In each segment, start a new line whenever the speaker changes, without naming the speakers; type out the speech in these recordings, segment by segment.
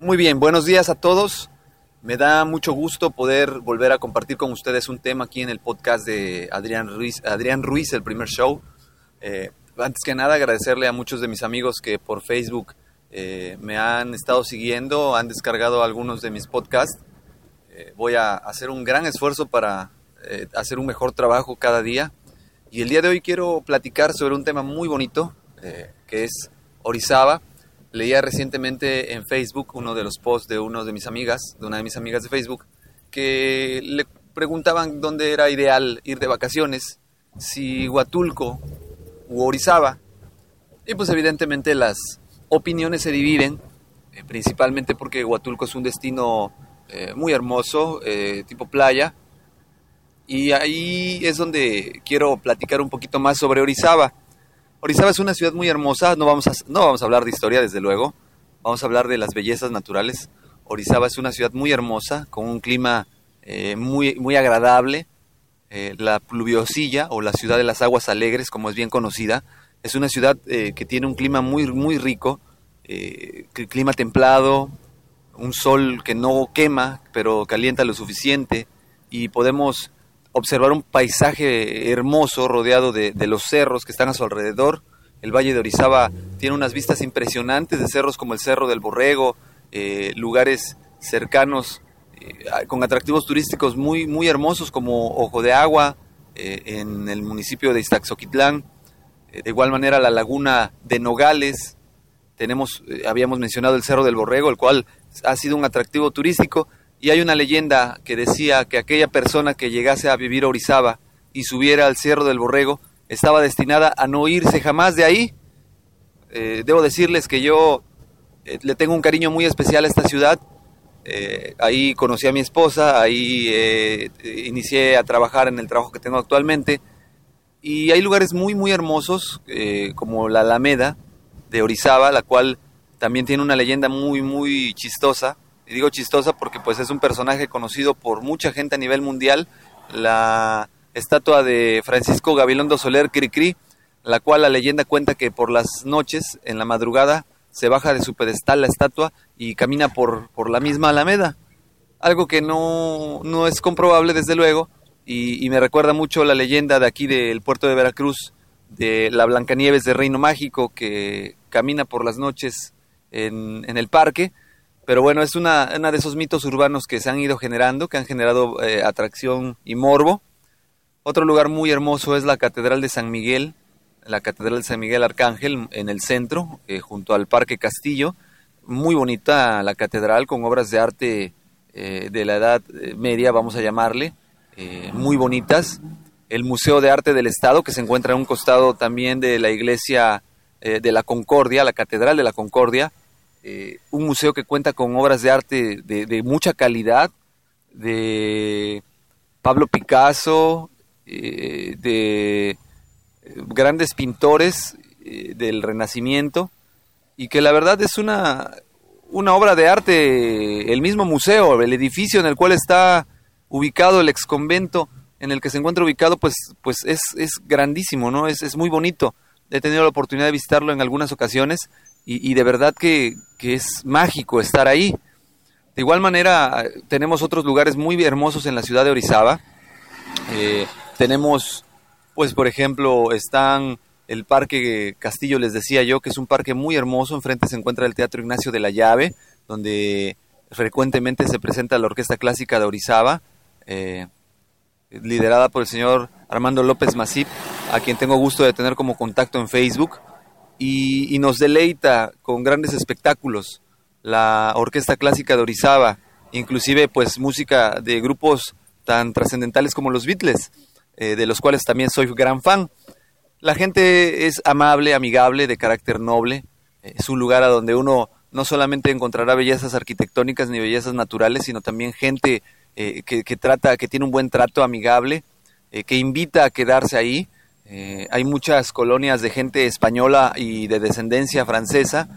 Muy bien, buenos días a todos. Me da mucho gusto poder volver a compartir con ustedes un tema aquí en el podcast de Adrián Ruiz, Adrián Ruiz el primer show. Eh, antes que nada, agradecerle a muchos de mis amigos que por Facebook eh, me han estado siguiendo, han descargado algunos de mis podcasts. Eh, voy a hacer un gran esfuerzo para hacer un mejor trabajo cada día. Y el día de hoy quiero platicar sobre un tema muy bonito, que es Orizaba Leía recientemente en Facebook uno de los posts de una de mis amigas, de una de mis amigas de Facebook, que le preguntaban dónde era ideal ir de vacaciones, si Huatulco u Orizaba. Y pues evidentemente las opiniones se dividen, eh, principalmente porque Huatulco es un destino eh, muy hermoso, eh, tipo playa. Y ahí es donde quiero platicar un poquito más sobre Orizaba. Orizaba es una ciudad muy hermosa, no vamos, a, no vamos a hablar de historia desde luego, vamos a hablar de las bellezas naturales. Orizaba es una ciudad muy hermosa, con un clima eh, muy, muy agradable. Eh, la pluviosilla o la ciudad de las aguas alegres, como es bien conocida, es una ciudad eh, que tiene un clima muy, muy rico, clima templado, un sol que no quema, pero calienta lo suficiente y podemos observar un paisaje hermoso rodeado de, los cerros que están a su alrededor. El Valle de Orizaba tiene unas vistas impresionantes de cerros como el Cerro del Borrego, eh, lugares cercanos eh, con atractivos turísticos muy, muy hermosos como Ojo de Agua eh, en el municipio de Iztaxoquitlán. de igual manera la laguna de Nogales. Tenemos, habíamos mencionado el Cerro del Borrego, el cual ha sido un atractivo turístico y hay una leyenda que decía que aquella persona que llegase a vivir a Orizaba y subiera al Cerro del Borrego estaba destinada a no irse jamás de ahí. Eh, debo decirles que yo eh, le tengo un cariño muy especial a esta ciudad. Eh, ahí conocí a mi esposa, ahí inicié a trabajar en el trabajo que tengo actualmente. Y hay lugares muy, muy hermosos, como la Alameda de Orizaba, la cual también tiene una leyenda muy, muy chistosa y digo chistosa porque pues es un personaje conocido por mucha gente a nivel mundial, la estatua de Francisco Gabilondo Soler Cricri, la cual la leyenda cuenta que por las noches, en la madrugada, se baja de su pedestal la estatua y camina por, por la misma Alameda. Algo que no, no es comprobable desde luego y, me recuerda mucho la leyenda de aquí del puerto de Veracruz de la Blancanieves de Reino Mágico que camina por las noches en, en el parque pero bueno, es una, de esos mitos urbanos que se han ido generando, que han generado eh, atracción y morbo. Otro lugar muy hermoso es la Catedral de San Miguel, la Catedral de San Miguel Arcángel en el centro, eh, junto al Parque Castillo. Muy bonita la catedral con obras de arte eh, de la Edad Media, vamos a llamarle, muy bonitas. El Museo de Arte del Estado, que se encuentra en un costado también de la iglesia de la Concordia, la Catedral de la Concordia, eh, un museo que cuenta con obras de arte de, mucha calidad, de Pablo Picasso, eh, de grandes pintores eh, del Renacimiento, y que la verdad es una, una obra de arte, el mismo museo, el edificio en el cual está ubicado el ex convento en el que se encuentra ubicado, pues, pues es, es grandísimo, ¿no? Es, es muy bonito. He tenido la oportunidad de visitarlo en algunas ocasiones y, de verdad que, es mágico estar ahí. De igual manera, tenemos otros lugares muy hermosos en la ciudad de Orizaba. Eh, tenemos, pues, por ejemplo, están el Parque Castillo, les decía yo, que es un parque muy hermoso. Enfrente se encuentra el Teatro Ignacio de la Llave, donde frecuentemente se presenta la Orquesta Clásica de Orizaba, eh, liderada por el señor Armando López Masip, a quien tengo gusto de tener como contacto en Facebook, y, nos deleita con grandes espectáculos la Orquesta Clásica de Orizaba, inclusive pues música de grupos tan trascendentales como los Beatles, eh, de los cuales también soy gran fan. La gente es amable, amigable, de carácter noble. Es un lugar a donde uno no solamente encontrará bellezas arquitectónicas ni bellezas naturales, sino también gente eh, que, trata, que tiene un buen trato amigable, eh, que invita a quedarse ahí. Hay muchas colonias de gente española y de descendencia francesa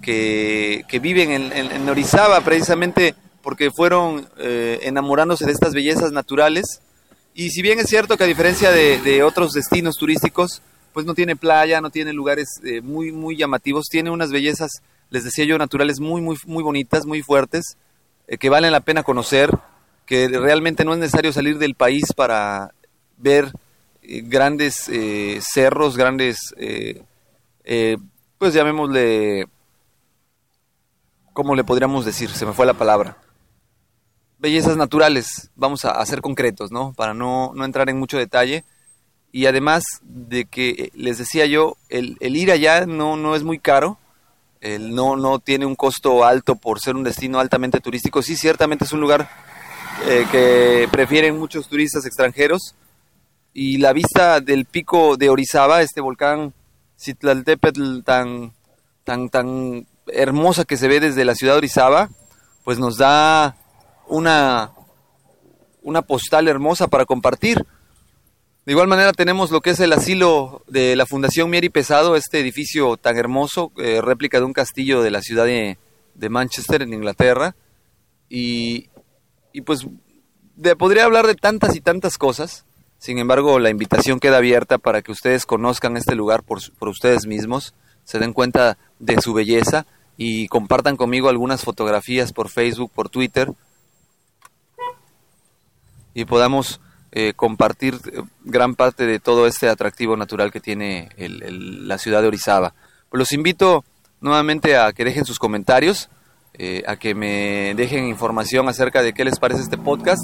que, viven en, Orizaba precisamente porque fueron eh, enamorándose de estas bellezas naturales. Y si bien es cierto que a diferencia de, otros destinos turísticos, pues no tiene playa, no tiene lugares eh, muy, muy llamativos, tiene unas bellezas, les decía yo, naturales muy, muy, muy bonitas, muy fuertes, eh, que valen la pena conocer, que realmente no es necesario salir del país para ver grandes cerros, grandes, pues llamémosle, ¿cómo le podríamos decir? Se me fue la palabra bellezas naturales, vamos a, ser concretos, ¿no? Para no, entrar en mucho detalle. Y además de que, eh, les decía yo, el, ir allá no, no es muy caro, el no, no tiene un costo alto por ser un destino altamente turístico. Sí, ciertamente es un lugar eh, que prefieren muchos turistas extranjeros. Y la vista del pico de Orizaba, este volcán Citlaltépetl tan, tan, tan hermosa que se ve desde la ciudad de Orizaba, pues nos da una, una postal hermosa para compartir. De igual manera tenemos lo que es el asilo de la Fundación Mieri Pesado, este edificio tan hermoso, eh, réplica de un castillo de la ciudad de, Manchester, en Inglaterra. Y, y pues podría hablar de tantas y tantas cosas. Sin embargo, la invitación queda abierta para que ustedes conozcan este lugar por, por ustedes mismos, se den cuenta de su belleza y compartan conmigo algunas fotografías por Facebook, por Twitter y podamos eh, compartir eh, gran parte de todo este atractivo natural que tiene la ciudad de Orizaba. Los invito nuevamente a que dejen sus comentarios, eh, a que me dejen información acerca de qué les parece este podcast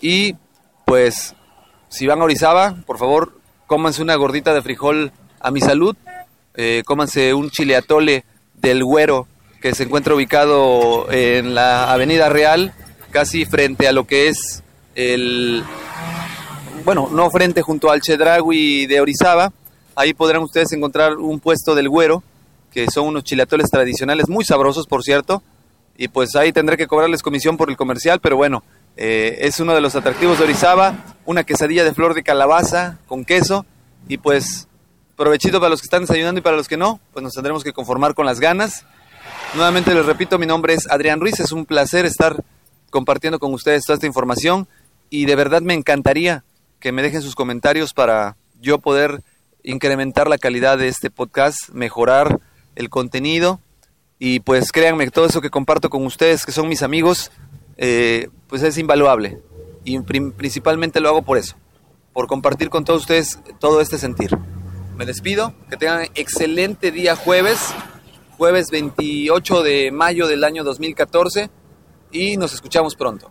y pues si van a Orizaba, por favor, cómanse una gordita de frijol a mi salud, cómanse un chile atole del Güero que se encuentra ubicado en la Avenida Real, casi frente a lo que es el, bueno, no frente junto al Chedragui de Orizaba, ahí podrán ustedes encontrar un puesto del güero, que son unos chilatoles tradicionales, muy sabrosos por cierto, y pues ahí tendré que cobrarles comisión por el comercial, pero bueno, eh, es uno de los atractivos de Orizaba, una quesadilla de flor de calabaza con queso, y pues provechito para los que están desayunando y para los que no, pues nos tendremos que conformar con las ganas. Nuevamente les repito, mi nombre es Adrián Ruiz, es un placer estar compartiendo con ustedes toda esta información y de verdad me encantaría que me dejen sus comentarios para yo poder incrementar la calidad de este podcast, mejorar el contenido. Y pues créanme todo eso que comparto con ustedes, que son mis amigos, eh, pues es invaluable y principalmente lo hago por eso, por compartir con todos ustedes todo este sentir. Me despido, que tengan excelente día jueves, jueves 28 de mayo del año 2014 y nos escuchamos pronto.